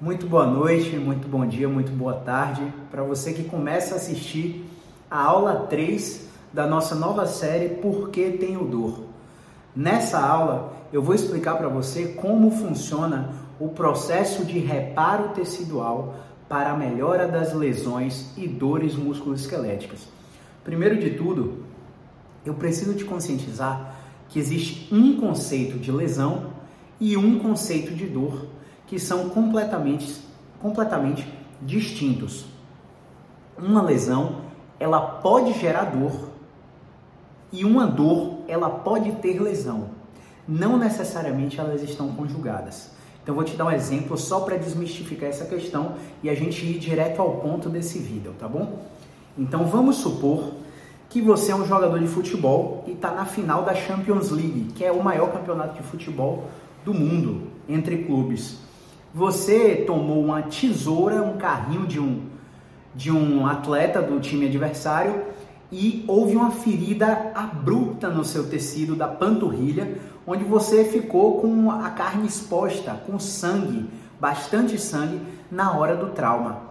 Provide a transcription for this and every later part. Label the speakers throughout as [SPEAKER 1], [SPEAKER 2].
[SPEAKER 1] Muito boa noite, muito bom dia, muito boa tarde para você que começa a assistir a aula 3 da nossa nova série Por que Tenho Dor. Nessa aula eu vou explicar para você como funciona o processo de reparo tecidual para a melhora das lesões e dores musculoesqueléticas. Primeiro de tudo, eu preciso te conscientizar que existe um conceito de lesão e um conceito de dor que são completamente, completamente distintos. Uma lesão, ela pode gerar dor e uma dor, ela pode ter lesão. Não necessariamente elas estão conjugadas. Então vou te dar um exemplo só para desmistificar essa questão e a gente ir direto ao ponto desse vídeo, tá bom? Então vamos supor que você é um jogador de futebol e está na final da Champions League, que é o maior campeonato de futebol do mundo entre clubes. Você tomou uma tesoura, um carrinho de um, de um atleta do time adversário e houve uma ferida abrupta no seu tecido da panturrilha, onde você ficou com a carne exposta, com sangue, bastante sangue, na hora do trauma.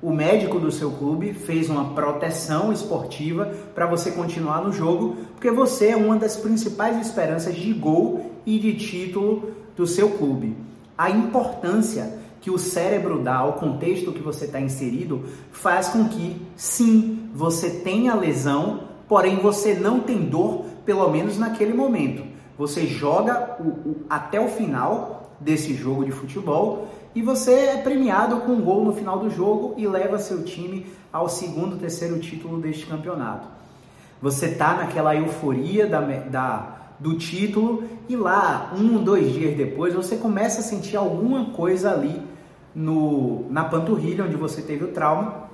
[SPEAKER 1] O médico do seu clube fez uma proteção esportiva para você continuar no jogo, porque você é uma das principais esperanças de gol e de título do seu clube a importância que o cérebro dá ao contexto que você está inserido faz com que, sim, você tenha lesão, porém você não tem dor, pelo menos naquele momento. Você joga o, o, até o final desse jogo de futebol e você é premiado com um gol no final do jogo e leva seu time ao segundo, terceiro título deste campeonato. Você está naquela euforia da, da do título e lá, um, dois dias depois, você começa a sentir alguma coisa ali no, na panturrilha onde você teve o trauma.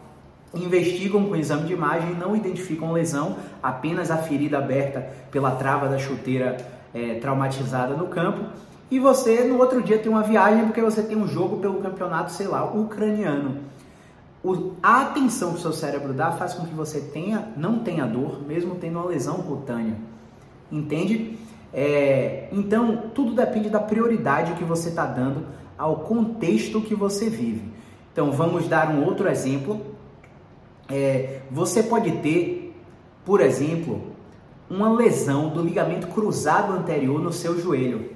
[SPEAKER 1] Investigam com exame de imagem, não identificam lesão, apenas a ferida aberta pela trava da chuteira é, traumatizada no campo. E você no outro dia tem uma viagem porque você tem um jogo pelo campeonato, sei lá, ucraniano. O, a atenção que o seu cérebro dá faz com que você tenha, não tenha dor, mesmo tendo uma lesão cutânea. Entende? É, então, tudo depende da prioridade que você está dando ao contexto que você vive. Então, vamos dar um outro exemplo. É, você pode ter, por exemplo, uma lesão do ligamento cruzado anterior no seu joelho.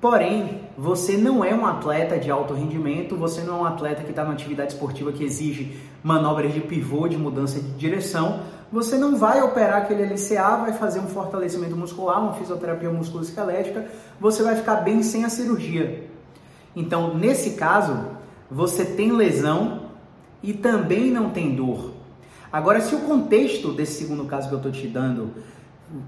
[SPEAKER 1] Porém, você não é um atleta de alto rendimento, você não é um atleta que está numa atividade esportiva que exige manobras de pivô, de mudança de direção, você não vai operar aquele LCA, vai fazer um fortalecimento muscular, uma fisioterapia musculoesquelética, você vai ficar bem sem a cirurgia. Então, nesse caso, você tem lesão e também não tem dor. Agora, se o contexto desse segundo caso que eu estou te dando,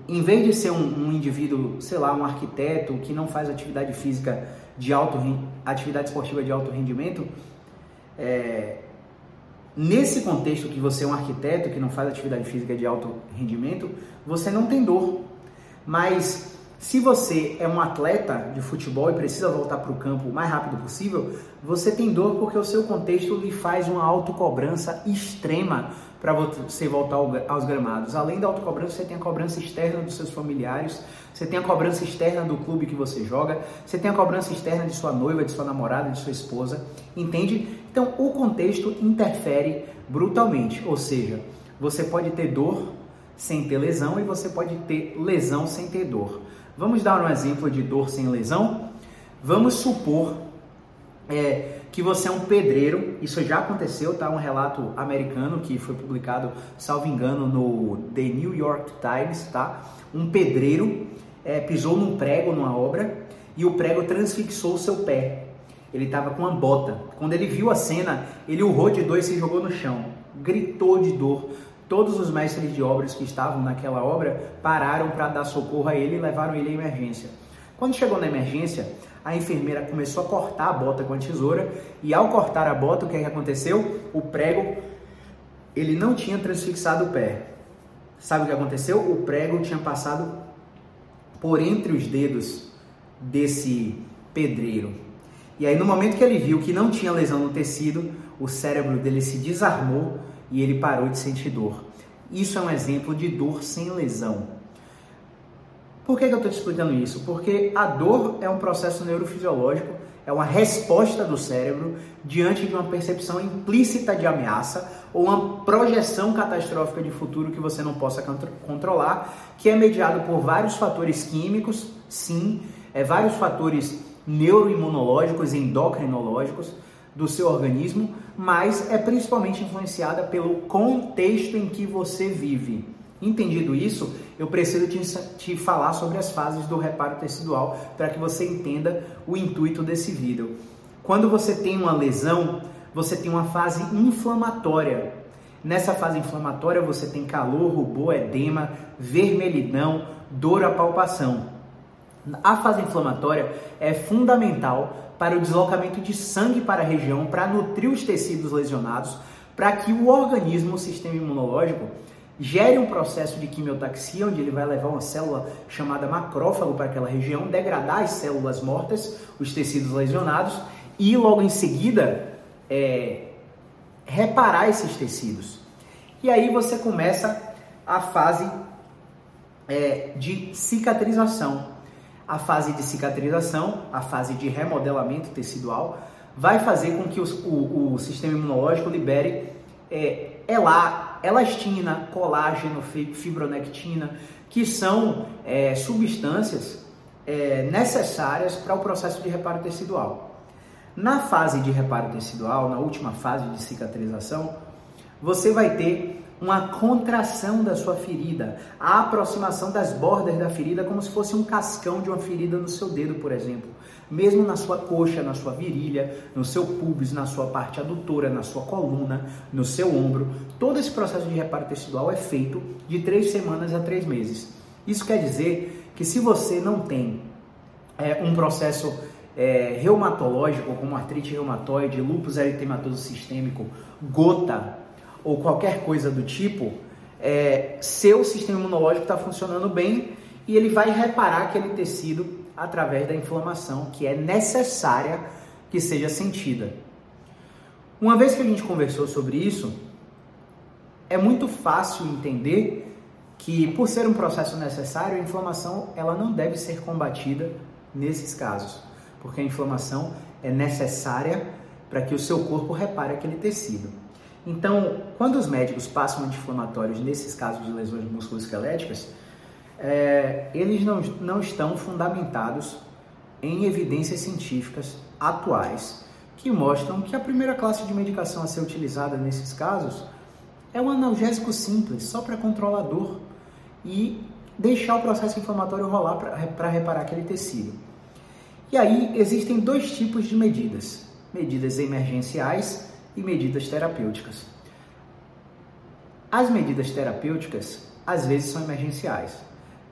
[SPEAKER 1] em vez de ser um, um, indivíduo, sei lá, um arquiteto que não faz atividade física de alto, atividade esportiva de alto rendimento, é, Nesse contexto que você é um arquiteto que não faz atividade física de alto rendimento, você não tem dor. Mas se você é um atleta de futebol e precisa voltar para o campo o mais rápido possível, você tem dor porque o seu contexto lhe faz uma autocobrança extrema para você voltar aos gramados. Além da autocobrança, você tem a cobrança externa dos seus familiares, você tem a cobrança externa do clube que você joga, você tem a cobrança externa de sua noiva, de sua namorada, de sua esposa, entende? Então, o contexto interfere brutalmente, ou seja, você pode ter dor sem ter lesão e você pode ter lesão sem ter dor. Vamos dar um exemplo de dor sem lesão? Vamos supor é, que você é um pedreiro, isso já aconteceu, tá? Um relato americano que foi publicado, salvo engano, no The New York Times, tá? Um pedreiro é, pisou num prego numa obra e o prego transfixou seu pé. Ele estava com uma bota. Quando ele viu a cena, ele urrou de dor e se jogou no chão. Gritou de dor. Todos os mestres de obras que estavam naquela obra pararam para dar socorro a ele e levaram ele à emergência. Quando chegou na emergência, a enfermeira começou a cortar a bota com a tesoura e ao cortar a bota, o que, é que aconteceu? O prego ele não tinha transfixado o pé. Sabe o que aconteceu? O prego tinha passado por entre os dedos desse pedreiro. E aí no momento que ele viu que não tinha lesão no tecido, o cérebro dele se desarmou e ele parou de sentir dor. Isso é um exemplo de dor sem lesão. Por que, eu estou te explicando isso? Porque a dor é um processo neurofisiológico, é uma resposta do cérebro diante de uma percepção implícita de ameaça ou uma projeção catastrófica de futuro que você não possa controlar, que é mediado por vários fatores químicos, sim, é, vários fatores neuroimunológicos endocrinológicos do seu organismo, mas é principalmente influenciada pelo contexto em que você vive. Entendido isso, eu preciso te, te falar sobre as fases do reparo tecidual para que você entenda o intuito desse vídeo. Quando você tem uma lesão, você tem uma fase inflamatória. Nessa fase inflamatória você tem calor, rubor, edema, vermelhidão, dor à palpação. A fase inflamatória é fundamental para o deslocamento de sangue para a região, para nutrir os tecidos lesionados, para que o organismo, o sistema imunológico, gere um processo de quimiotaxia, onde ele vai levar uma célula chamada macrófago para aquela região, degradar as células mortas, os tecidos lesionados, e logo em seguida é, reparar esses tecidos. E aí você começa a fase é, de cicatrização. A fase de cicatrização, a fase de remodelamento tecidual, vai fazer com que os, o, o, sistema imunológico libere é, elastina, colágeno, fibronectina, que são é, substâncias é, necessárias para o processo de reparo tecidual. Na fase de reparo tecidual, na última fase de cicatrização, você vai ter uma contração da sua ferida, a aproximação das bordas da ferida como se fosse um cascão de uma ferida no seu dedo, por exemplo. Mesmo na sua coxa, na sua virilha, no seu pubis, na sua parte adutora, na sua coluna, no seu ombro, todo esse processo de reparo tecidual é feito de três semanas a três meses. Isso quer dizer que se você não tem é, um processo é, reumatológico, como artrite reumatoide, lúpus eritematoso sistêmico, gota, ou qualquer coisa do tipo, é, seu sistema imunológico está funcionando bem e ele vai reparar aquele tecido através da inflamação que é necessária que seja sentida. Uma vez que a gente conversou sobre isso, é muito fácil entender que por ser um processo necessário, a inflamação ela não deve ser combatida nesses casos, porque a inflamação é necessária para que o seu corpo repare aquele tecido. Então, quando os médicos passam anti-inflamatórios nesses casos de lesões musculoesqueléticas, é, eles não, não estão fundamentados em evidências científicas atuais que mostram que a primeira classe de medicação a ser utilizada nesses casos é um analgésico simples, só para controlar dor e deixar o processo inflamatório rolar para reparar aquele tecido. E aí existem dois tipos de medidas: medidas emergenciais e medidas terapêuticas. As medidas terapêuticas às vezes são emergenciais,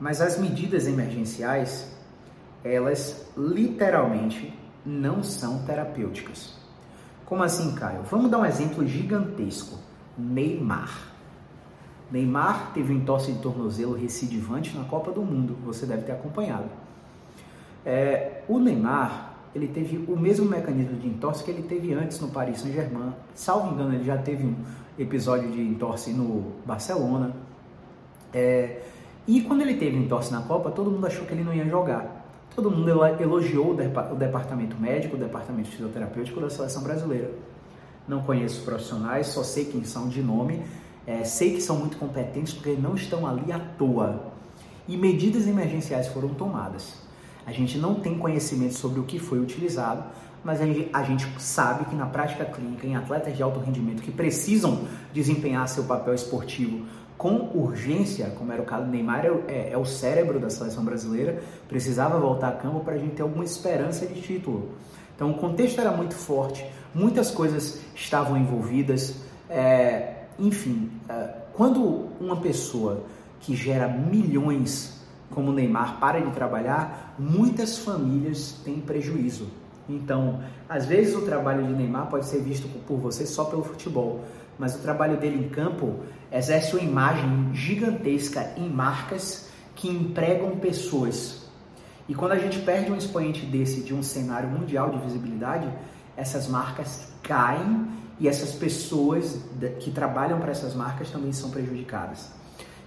[SPEAKER 1] mas as medidas emergenciais, elas literalmente não são terapêuticas. Como assim, Caio? Vamos dar um exemplo gigantesco. Neymar. Neymar teve um entorse de tornozelo recidivante na Copa do Mundo, você deve ter acompanhado. É, o Neymar ele teve o mesmo mecanismo de entorse que ele teve antes no Paris Saint-Germain. Salvo engano, ele já teve um episódio de entorse no Barcelona. É, e quando ele teve entorse na Copa, todo mundo achou que ele não ia jogar. Todo mundo elogiou o departamento médico, o departamento fisioterapêutico da seleção brasileira. Não conheço profissionais, só sei quem são de nome. É, sei que são muito competentes porque não estão ali à toa. E medidas emergenciais foram tomadas. A gente não tem conhecimento sobre o que foi utilizado, mas a gente, sabe que na prática clínica, em atletas de alto rendimento que precisam desempenhar seu papel esportivo com urgência, como era o caso do Neymar, é, é, é o cérebro da seleção brasileira, precisava voltar a campo para a gente ter alguma esperança de título. Então o contexto era muito forte, muitas coisas estavam envolvidas, é, enfim, é, quando uma pessoa que gera milhões como o Neymar para de trabalhar, muitas famílias têm prejuízo. Então, às vezes o trabalho de Neymar pode ser visto por você só pelo futebol, mas o trabalho dele em campo exerce uma imagem gigantesca em marcas que empregam pessoas. E quando a gente perde um expoente desse de um cenário mundial de visibilidade, essas marcas caem e essas pessoas que trabalham para essas marcas também são prejudicadas.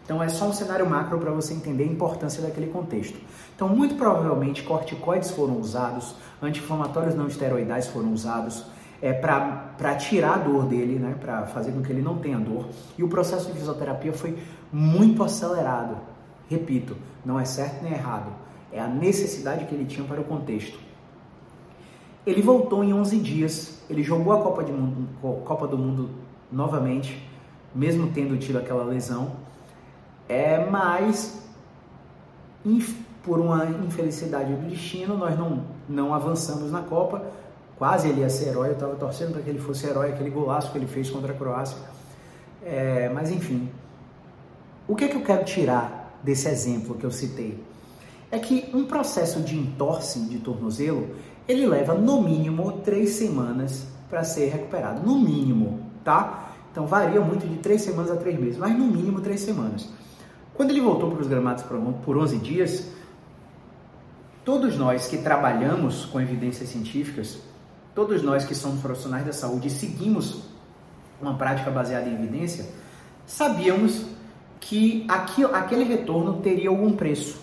[SPEAKER 1] Então é só um cenário macro para você entender a importância daquele contexto. Então, muito provavelmente, corticoides foram usados, anti-inflamatórios não esteroidais foram usados é, para tirar a dor dele, né, para fazer com que ele não tenha dor. E o processo de fisioterapia foi muito acelerado. Repito, não é certo nem errado, é a necessidade que ele tinha para o contexto. Ele voltou em 11 dias, ele jogou a Copa, de Mundo, Copa do Mundo novamente, mesmo tendo tido aquela lesão, é, mas por uma infelicidade do destino, nós não, não avançamos na Copa. Quase ele ia ser herói, eu estava torcendo para que ele fosse herói, aquele golaço que ele fez contra a Croácia. É, mas enfim, o que, é que eu quero tirar desse exemplo que eu citei? É que um processo de entorse de tornozelo, ele leva no mínimo três semanas para ser recuperado. No mínimo, tá? Então varia muito de três semanas a três meses, mas no mínimo três semanas. Quando ele voltou para os gramados por 11 dias, Todos nós que trabalhamos com evidências científicas, todos nós que somos profissionais da saúde e seguimos uma prática baseada em evidência, sabíamos que aqui, aquele retorno teria algum preço,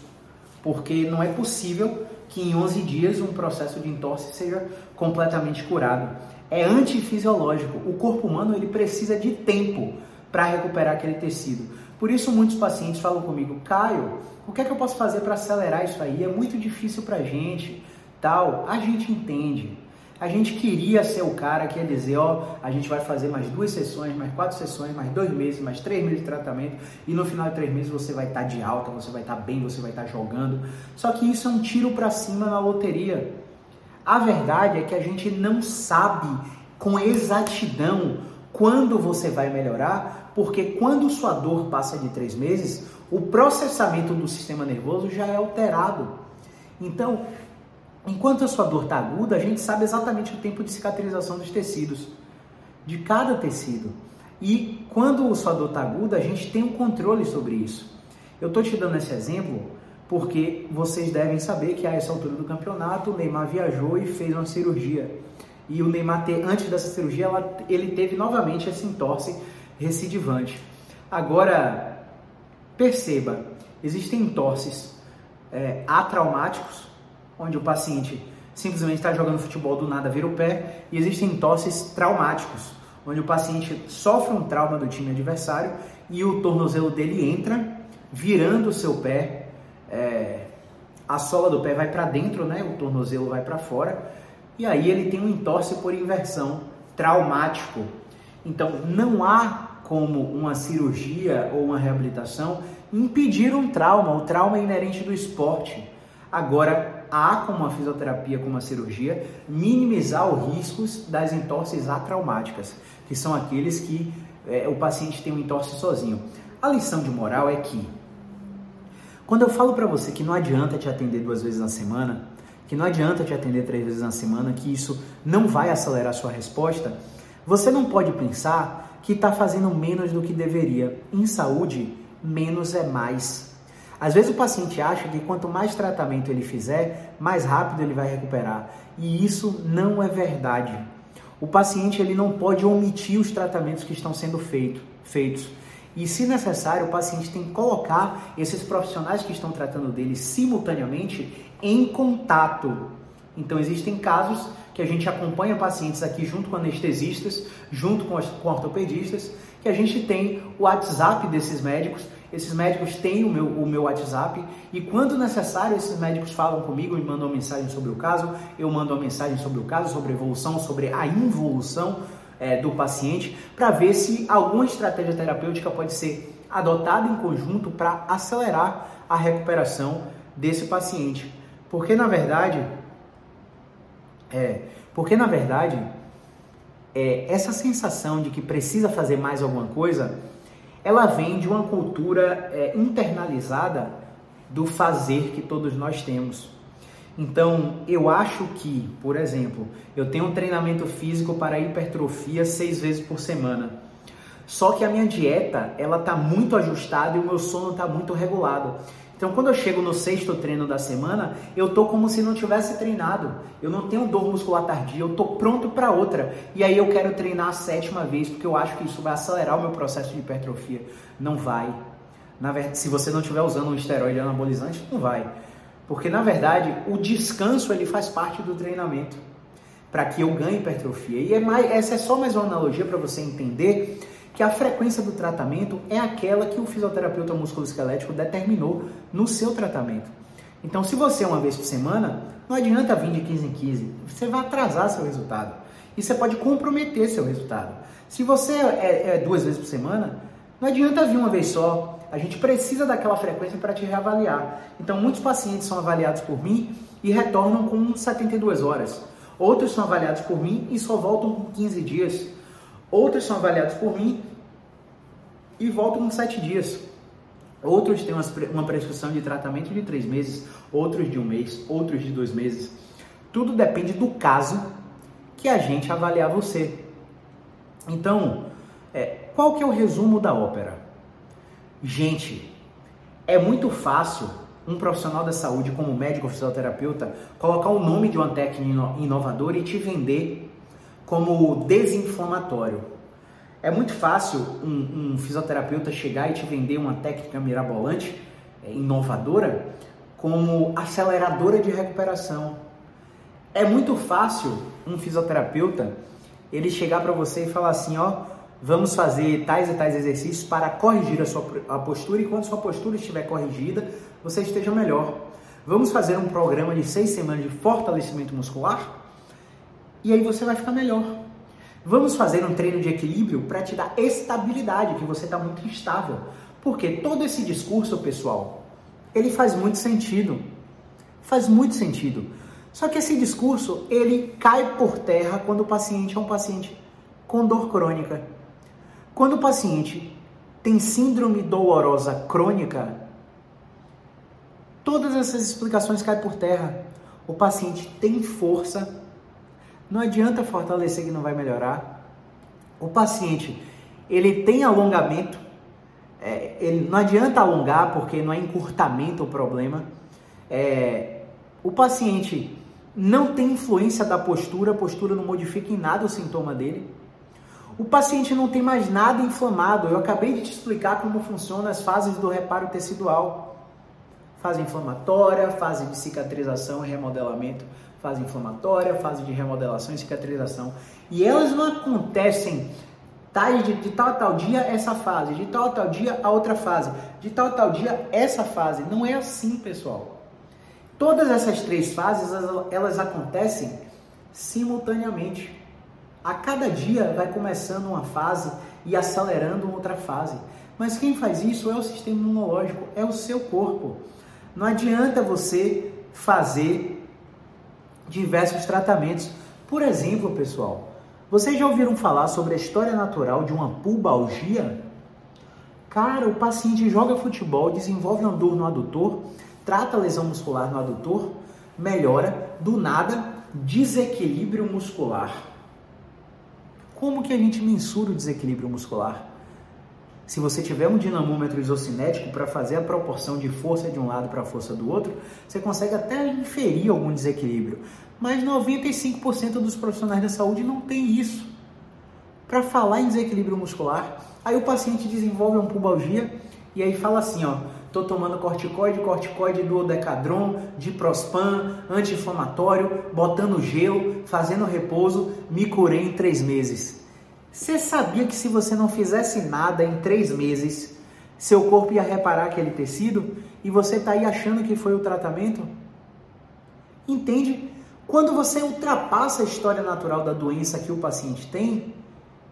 [SPEAKER 1] porque não é possível que em 11 dias um processo de entorse seja completamente curado. É antifisiológico. O corpo humano ele precisa de tempo para recuperar aquele tecido. Por isso muitos pacientes falam comigo, Caio, o que é que eu posso fazer para acelerar isso aí? É muito difícil para gente, tal. A gente entende. A gente queria ser o cara que ia dizer, ó, a gente vai fazer mais duas sessões, mais quatro sessões, mais dois meses, mais três meses de tratamento e no final de três meses você vai estar tá de alta, você vai estar tá bem, você vai estar tá jogando. Só que isso é um tiro para cima na loteria. A verdade é que a gente não sabe com exatidão quando você vai melhorar, porque quando sua dor passa de três meses, o processamento do sistema nervoso já é alterado. Então, enquanto a sua dor está aguda, a gente sabe exatamente o tempo de cicatrização dos tecidos, de cada tecido. E quando a sua dor está aguda, a gente tem um controle sobre isso. Eu estou te dando esse exemplo porque vocês devem saber que a essa altura do campeonato o Neymar viajou e fez uma cirurgia. E o Neymar, antes dessa cirurgia, ele teve novamente esse entorse recidivante. Agora, Perceba, existem entorses é, atraumáticos, onde o paciente simplesmente está jogando futebol do nada vira o pé, e existem entorses traumáticos, onde o paciente sofre um trauma do time adversário e o tornozelo dele entra, virando o seu pé, é, a sola do pé vai para dentro, né? O tornozelo vai para fora, e aí ele tem um entorse por inversão traumático. Então não há como uma cirurgia ou uma reabilitação, impedir um trauma. O trauma é inerente do esporte. Agora, há como uma fisioterapia, como uma cirurgia, minimizar os riscos das entorses atraumáticas, que são aqueles que é, o paciente tem um entorse sozinho. A lição de moral é que, quando eu falo para você que não adianta te atender duas vezes na semana, que não adianta te atender três vezes na semana, que isso não vai acelerar a sua resposta, você não pode pensar que está fazendo menos do que deveria. Em saúde, menos é mais. Às vezes o paciente acha que quanto mais tratamento ele fizer, mais rápido ele vai recuperar. E isso não é verdade. O paciente ele não pode omitir os tratamentos que estão sendo feito, feitos. E, se necessário, o paciente tem que colocar esses profissionais que estão tratando dele simultaneamente em contato. Então, existem casos que a gente acompanha pacientes aqui junto com anestesistas, junto com, com ortopedistas, que a gente tem o WhatsApp desses médicos. Esses médicos têm o meu, o meu WhatsApp e quando necessário esses médicos falam comigo e mandam uma mensagem sobre o caso, eu mando uma mensagem sobre o caso, sobre a evolução, sobre a involução é, do paciente, para ver se alguma estratégia terapêutica pode ser adotada em conjunto para acelerar a recuperação desse paciente. Porque na verdade é, porque na verdade, é, essa sensação de que precisa fazer mais alguma coisa, ela vem de uma cultura é, internalizada do fazer que todos nós temos. Então, eu acho que, por exemplo, eu tenho um treinamento físico para hipertrofia seis vezes por semana. Só que a minha dieta, ela tá muito ajustada e o meu sono está muito regulado. Então, quando eu chego no sexto treino da semana, eu tô como se não tivesse treinado. Eu não tenho dor muscular tardia, eu tô pronto para outra. E aí eu quero treinar a sétima vez, porque eu acho que isso vai acelerar o meu processo de hipertrofia. Não vai. Na verdade, se você não estiver usando um esteroide anabolizante, não vai. Porque na verdade, o descanso ele faz parte do treinamento para que eu ganhe hipertrofia. E é mais, essa é só mais uma analogia para você entender que a frequência do tratamento é aquela que o fisioterapeuta musculoesquelético determinou no seu tratamento. Então, se você é uma vez por semana, não adianta vir de 15 em 15, você vai atrasar seu resultado. E você pode comprometer seu resultado. Se você é, é duas vezes por semana, não adianta vir uma vez só. A gente precisa daquela frequência para te reavaliar. Então, muitos pacientes são avaliados por mim e retornam com 72 horas. Outros são avaliados por mim e só voltam com 15 dias. Outros são avaliados por mim e voltam com 7 dias. Outros têm uma prescrição de tratamento de 3 meses, outros de um mês, outros de 2 meses. Tudo depende do caso que a gente avaliar você. Então, é, qual que é o resumo da ópera? Gente, é muito fácil um profissional da saúde, como médico ou fisioterapeuta, colocar o nome de uma técnica inovadora e te vender como desinflamatório. É muito fácil um, um fisioterapeuta chegar e te vender uma técnica mirabolante, é, inovadora, como aceleradora de recuperação. É muito fácil um fisioterapeuta ele chegar para você e falar assim, ó, vamos fazer tais e tais exercícios para corrigir a sua a postura e quando sua postura estiver corrigida, você esteja melhor. Vamos fazer um programa de seis semanas de fortalecimento muscular e aí você vai ficar melhor. Vamos fazer um treino de equilíbrio para te dar estabilidade, que você está muito instável. Porque todo esse discurso, pessoal, ele faz muito sentido. Faz muito sentido. Só que esse discurso, ele cai por terra quando o paciente é um paciente com dor crônica. Quando o paciente tem síndrome dolorosa crônica, todas essas explicações caem por terra. O paciente tem força, não adianta fortalecer que não vai melhorar. O paciente, ele tem alongamento, é, ele não adianta alongar porque não é encurtamento o problema. É, o paciente não tem influência da postura, a postura não modifica em nada o sintoma dele. O paciente não tem mais nada inflamado. Eu acabei de te explicar como funcionam as fases do reparo tecidual. Fase inflamatória, fase de cicatrização e remodelamento, fase inflamatória, fase de remodelação e cicatrização. E elas não acontecem tá, de, de tal a tal dia essa fase, de tal a tal dia a outra fase, de tal a tal dia essa fase. Não é assim, pessoal. Todas essas três fases, elas acontecem simultaneamente. A cada dia vai começando uma fase e acelerando outra fase. Mas quem faz isso é o sistema imunológico, é o seu corpo. Não adianta você fazer diversos tratamentos. Por exemplo, pessoal, vocês já ouviram falar sobre a história natural de uma pubalgia? Cara, o paciente joga futebol, desenvolve uma dor no adutor, trata a lesão muscular no adutor, melhora, do nada, desequilíbrio muscular. Como que a gente mensura o desequilíbrio muscular? Se você tiver um dinamômetro isocinético para fazer a proporção de força de um lado para a força do outro, você consegue até inferir algum desequilíbrio. Mas 95% dos profissionais da saúde não tem isso. Para falar em desequilíbrio muscular, aí o paciente desenvolve uma pubalgia e aí fala assim, ó, tô tomando corticoide, corticoide do decadron, diprospan, anti-inflamatório, botando gelo, fazendo repouso, me curei em três meses. Você sabia que se você não fizesse nada em três meses, seu corpo ia reparar aquele tecido e você está aí achando que foi o tratamento? Entende? Quando você ultrapassa a história natural da doença que o paciente tem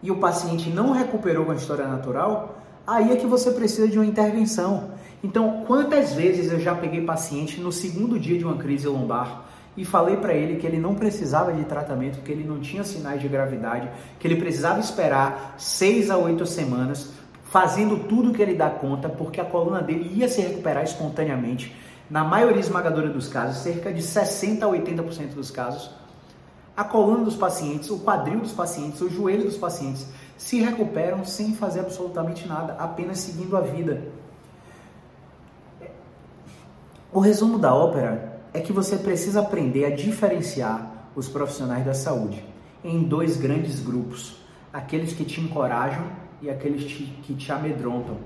[SPEAKER 1] e o paciente não recuperou com a história natural, aí é que você precisa de uma intervenção. Então, quantas vezes eu já peguei paciente no segundo dia de uma crise lombar e falei para ele que ele não precisava de tratamento, que ele não tinha sinais de gravidade, que ele precisava esperar seis a oito semanas, fazendo tudo que ele dá conta, porque a coluna dele ia se recuperar espontaneamente. Na maioria esmagadora dos casos, cerca de 60 a 80% dos casos, a coluna dos pacientes, o quadril dos pacientes, o joelho dos pacientes se recuperam sem fazer absolutamente nada, apenas seguindo a vida. O resumo da ópera é que você precisa aprender a diferenciar os profissionais da saúde em dois grandes grupos: aqueles que te encorajam e aqueles que te amedrontam.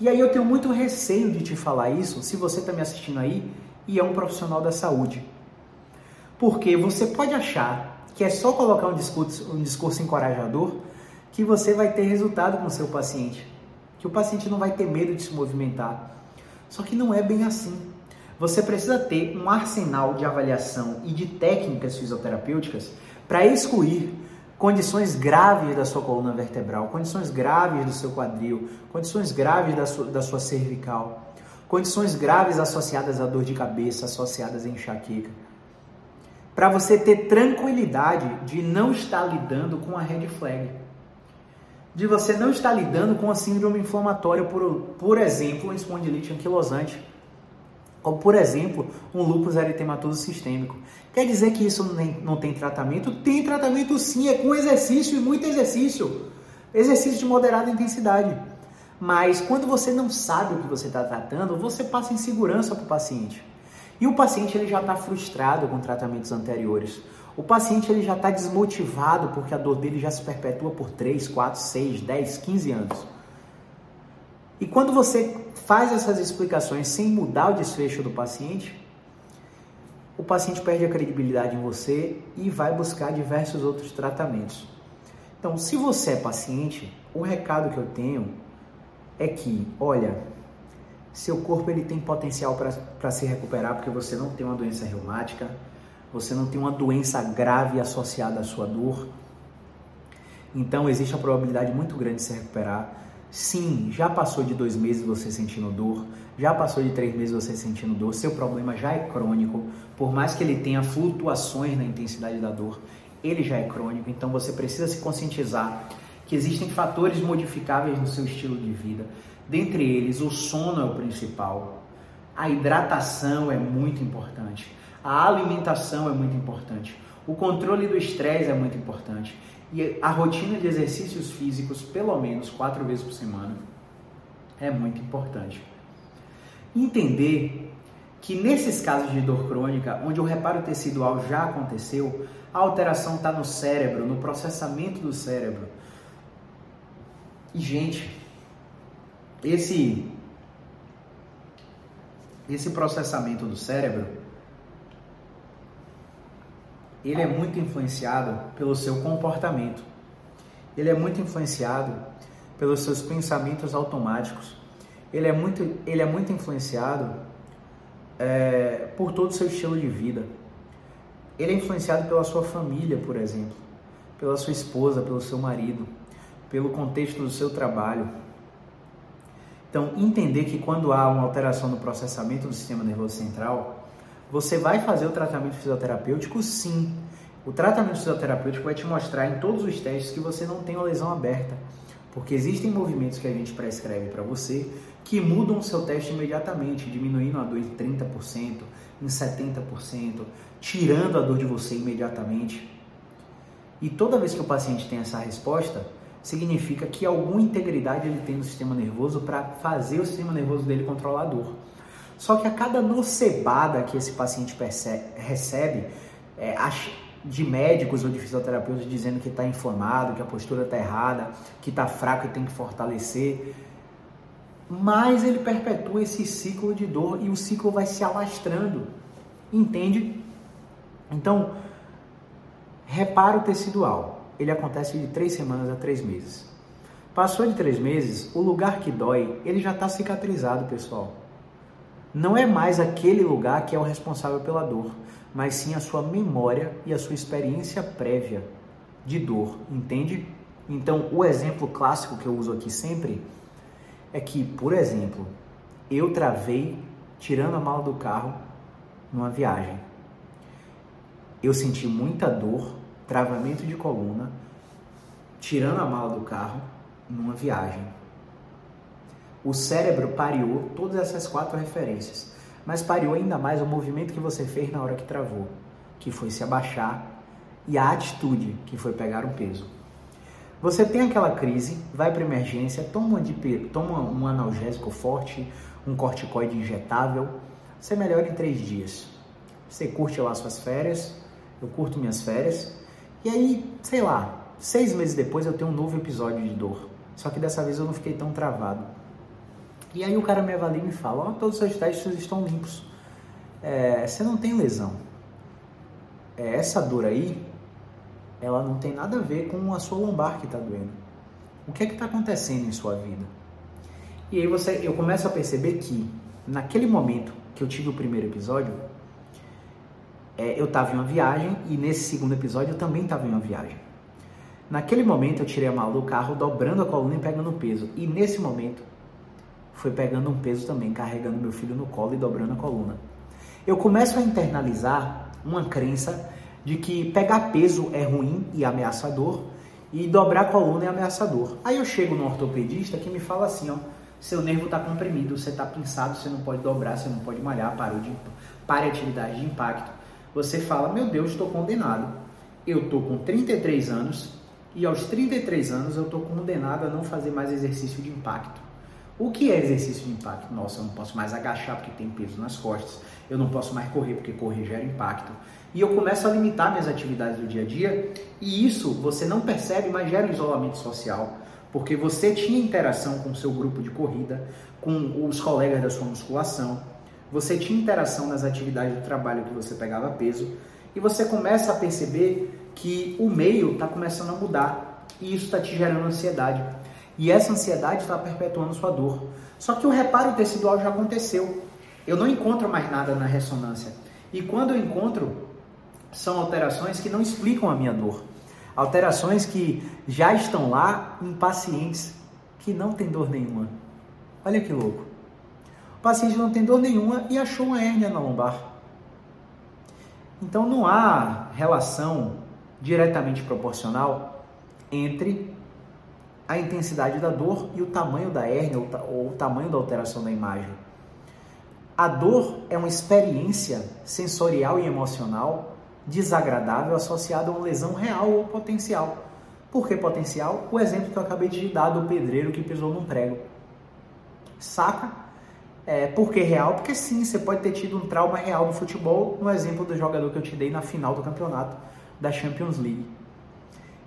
[SPEAKER 1] E aí eu tenho muito receio de te falar isso, se você está me assistindo aí e é um profissional da saúde. Porque você pode achar que é só colocar um discurso, um discurso encorajador que você vai ter resultado com o seu paciente. Que o paciente não vai ter medo de se movimentar. Só que não é bem assim. Você precisa ter um arsenal de avaliação e de técnicas fisioterapêuticas para excluir condições graves da sua coluna vertebral, condições graves do seu quadril, condições graves da sua, da sua cervical, condições graves associadas à dor de cabeça, associadas à enxaqueca. Para você ter tranquilidade de não estar lidando com a red flag. De você não estar lidando com a síndrome inflamatória, por, por exemplo, espondilite anquilosante como por exemplo um lúpus eritematoso sistêmico. Quer dizer que isso não tem tratamento? Tem tratamento sim, é com exercício e muito exercício. Exercício de moderada intensidade. Mas quando você não sabe o que você está tratando, você passa insegurança para o paciente. E o paciente ele já está frustrado com tratamentos anteriores. O paciente ele já está desmotivado porque a dor dele já se perpetua por 3, 4, 6, 10, 15 anos. E quando você faz essas explicações sem mudar o desfecho do paciente, o paciente perde a credibilidade em você e vai buscar diversos outros tratamentos. Então, se você é paciente, o recado que eu tenho é que, olha, seu corpo ele tem potencial para se recuperar porque você não tem uma doença reumática, você não tem uma doença grave associada à sua dor. Então, existe a probabilidade muito grande de se recuperar. Sim, já passou de dois meses você sentindo dor, já passou de três meses você sentindo dor, seu problema já é crônico, por mais que ele tenha flutuações na intensidade da dor, ele já é crônico, então você precisa se conscientizar que existem fatores modificáveis no seu estilo de vida. Dentre eles, o sono é o principal, a hidratação é muito importante, a alimentação é muito importante, o controle do estresse é muito importante. E a rotina de exercícios físicos, pelo menos quatro vezes por semana, é muito importante. Entender que nesses casos de dor crônica, onde o reparo tecidual já aconteceu, a alteração está no cérebro, no processamento do cérebro. E, gente, esse, esse processamento do cérebro ele é muito influenciado pelo seu comportamento. Ele é muito influenciado pelos seus pensamentos automáticos. Ele é muito, ele é muito influenciado é, por todo o seu estilo de vida. Ele é influenciado pela sua família, por exemplo, pela sua esposa, pelo seu marido, pelo contexto do seu trabalho. Então, entender que quando há uma alteração no processamento do sistema nervoso central, você vai fazer o tratamento fisioterapêutico sim. O tratamento fisioterapêutico vai te mostrar em todos os testes que você não tem uma lesão aberta. Porque existem movimentos que a gente prescreve para você que mudam o seu teste imediatamente, diminuindo a dor em 30%, em 70%, tirando a dor de você imediatamente. E toda vez que o paciente tem essa resposta, significa que alguma integridade ele tem no sistema nervoso para fazer o sistema nervoso dele controlar a dor. Só que a cada nocebada que esse paciente percebe, recebe é, de médicos ou de fisioterapeutas dizendo que está inflamado, que a postura está errada, que está fraco e tem que fortalecer, mais ele perpetua esse ciclo de dor e o ciclo vai se alastrando. Entende? Então, reparo tecidual. Ele acontece de três semanas a três meses. Passou de três meses, o lugar que dói, ele já está cicatrizado, pessoal não é mais aquele lugar que é o responsável pela dor, mas sim a sua memória e a sua experiência prévia de dor, entende? Então, o exemplo clássico que eu uso aqui sempre é que, por exemplo, eu travei tirando a mala do carro numa viagem. Eu senti muita dor, travamento de coluna, tirando a mala do carro numa viagem. O cérebro pareou todas essas quatro referências, mas pareou ainda mais o movimento que você fez na hora que travou, que foi se abaixar, e a atitude, que foi pegar um peso. Você tem aquela crise, vai para emergência, toma, de, toma um analgésico forte, um corticoide injetável, você melhora em três dias. Você curte lá suas férias, eu curto minhas férias, e aí, sei lá, seis meses depois eu tenho um novo episódio de dor. Só que dessa vez eu não fiquei tão travado. E aí o cara me avalia e me fala, ó, oh, todos os seus testes estão limpos. É, você não tem lesão. É, essa dor aí, ela não tem nada a ver com a sua lombar que está doendo. O que é que está acontecendo em sua vida? E aí você, eu começo a perceber que naquele momento que eu tive o primeiro episódio, é, eu estava em uma viagem e nesse segundo episódio eu também estava em uma viagem. Naquele momento eu tirei a mala do carro, dobrando a coluna e pegando peso. E nesse momento foi pegando um peso também, carregando meu filho no colo e dobrando a coluna. Eu começo a internalizar uma crença de que pegar peso é ruim e ameaçador e dobrar a coluna é ameaçador. Aí eu chego no ortopedista que me fala assim, ó, seu nervo está comprimido, você está pinçado, você não pode dobrar, você não pode malhar, parou de pare atividade de impacto. Você fala, meu Deus, estou condenado. Eu estou com 33 anos e aos 33 anos eu estou condenado a não fazer mais exercício de impacto. O que é exercício de impacto? Nossa, eu não posso mais agachar porque tem peso nas costas, eu não posso mais correr porque correr gera impacto. E eu começo a limitar minhas atividades do dia a dia, e isso você não percebe, mas gera um isolamento social, porque você tinha interação com o seu grupo de corrida, com os colegas da sua musculação, você tinha interação nas atividades do trabalho que você pegava peso, e você começa a perceber que o meio está começando a mudar, e isso está te gerando ansiedade. E essa ansiedade está perpetuando sua dor. Só que o reparo tecidual já aconteceu. Eu não encontro mais nada na ressonância. E quando eu encontro, são alterações que não explicam a minha dor. Alterações que já estão lá em pacientes que não têm dor nenhuma. Olha que louco. O paciente não tem dor nenhuma e achou uma hérnia na lombar. Então não há relação diretamente proporcional entre a intensidade da dor e o tamanho da hérnia ou, o tamanho da alteração da imagem. A dor é uma experiência sensorial e emocional desagradável associada a uma lesão real ou potencial. Por que potencial? O exemplo que eu acabei de dar do pedreiro que pisou num prego. Saca? É, por que real? Porque sim, você pode ter tido um trauma real no futebol, no exemplo do jogador que eu te dei na final do campeonato da Champions League.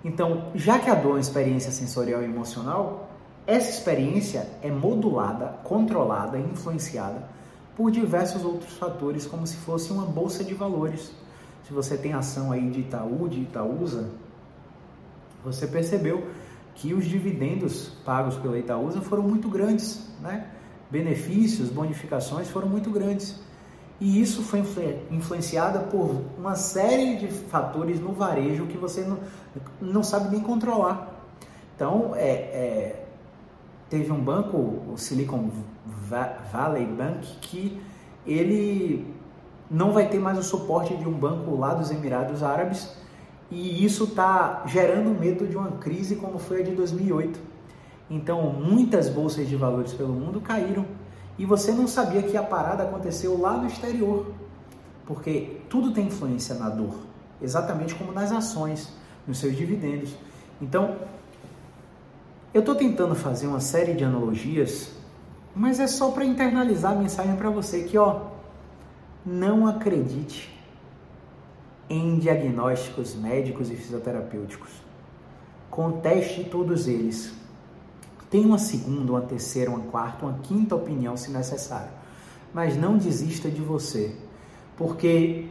[SPEAKER 1] Então, já que a dor é uma experiência sensorial e emocional, essa experiência é modulada, controlada, influenciada por diversos outros fatores, como se fosse uma bolsa de valores. Se você tem ação aí de Itaú, de Itaúsa, você percebeu que os dividendos pagos pela Itaúsa foram muito grandes, né? Benefícios, bonificações foram muito grandes. E isso foi influenciado por uma série de fatores no varejo que você não, não sabe nem controlar. Então, é, é, teve um banco, o Silicon Valley Bank, que ele não vai ter mais o suporte de um banco lá dos Emirados Árabes e isso está gerando medo de uma crise como foi a de 2008. Então, muitas bolsas de valores pelo mundo caíram e você não sabia que a parada aconteceu lá no exterior, porque tudo tem influência na dor, exatamente como nas ações, nos seus dividendos. Então, eu estou tentando fazer uma série de analogias, mas é só para internalizar a mensagem para você que, ó, não acredite em diagnósticos médicos e fisioterapêuticos. Conteste todos eles. Tenha uma segunda, uma terceira, uma quarta, uma quinta opinião se necessário. Mas não desista de você, porque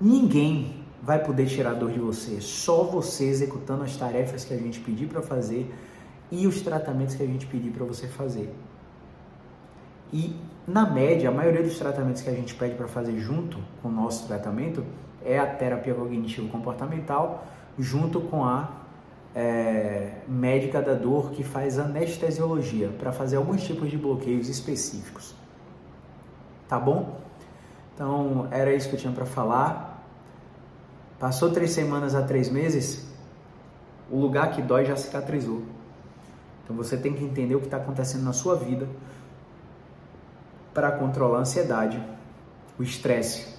[SPEAKER 1] ninguém vai poder tirar a dor de você, só você executando as tarefas que a gente pedir para fazer e os tratamentos que a gente pedir para você fazer. E na média, a maioria dos tratamentos que a gente pede para fazer junto com o nosso tratamento é a terapia cognitivo comportamental junto com a é, médica da dor que faz anestesiologia para fazer alguns tipos de bloqueios específicos. Tá bom? Então era isso que eu tinha para falar. Passou três semanas a três meses, o lugar que dói já cicatrizou. Então você tem que entender o que está acontecendo na sua vida para controlar a ansiedade, o estresse,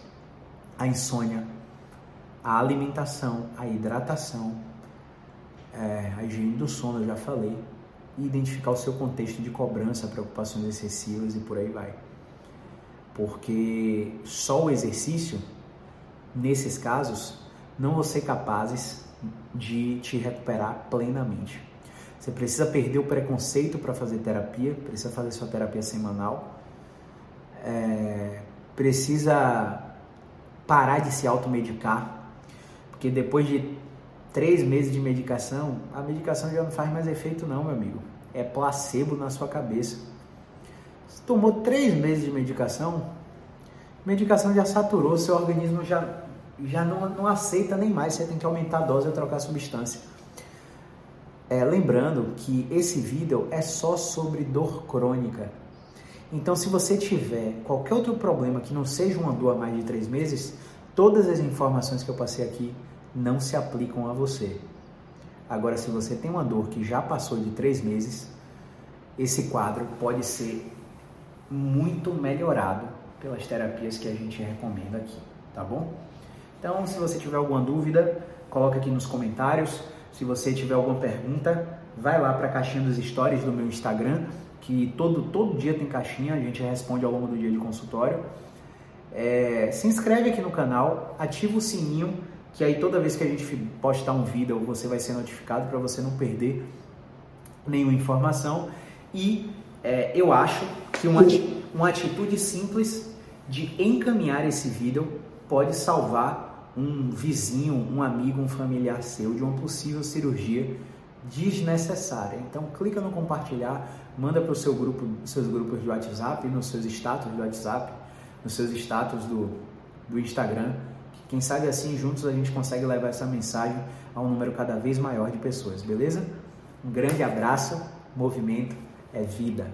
[SPEAKER 1] a insônia, a alimentação, a hidratação é, a higiene do sono, eu já falei, e identificar o seu contexto de cobrança, preocupações excessivas e por aí vai. Porque só o exercício, nesses casos, não vão ser capazes de te recuperar plenamente. Você precisa perder o preconceito para fazer terapia, precisa fazer sua terapia semanal, é, precisa parar de se automedicar, porque depois de três meses de medicação, a medicação já não faz mais efeito não, meu amigo. É placebo na sua cabeça. Você tomou três meses de medicação, a medicação já saturou, seu organismo já, já não, não aceita nem mais, você tem que aumentar a dose ou trocar a substância. É, lembrando que esse vídeo é só sobre dor crônica. Então, se você tiver qualquer outro problema que não seja uma dor há mais de três meses, todas as informações que eu passei aqui não se aplicam a você. Agora, se você tem uma dor que já passou de três meses, esse quadro pode ser muito melhorado pelas terapias que a gente recomenda aqui, tá bom? Então, se você tiver alguma dúvida, coloca aqui nos comentários. Se você tiver alguma pergunta, vai lá para a caixinha dos stories do meu Instagram, que todo, todo dia tem caixinha, a gente responde ao longo do dia de consultório. É, se inscreve aqui no canal, ativa o sininho, que aí toda vez que a gente postar um vídeo você vai ser notificado para você não perder nenhuma informação. E é, eu acho que uma, uma atitude simples de encaminhar esse vídeo pode salvar um vizinho, um amigo, um familiar seu de uma possível cirurgia desnecessária. Então clica no compartilhar, manda para o seu grupo, seus grupos de WhatsApp, nos seus status do WhatsApp, nos seus status do, do Instagram. Quem sabe assim juntos a gente consegue levar essa mensagem a um número cada vez maior de pessoas, beleza? Um grande abraço, movimento é vida.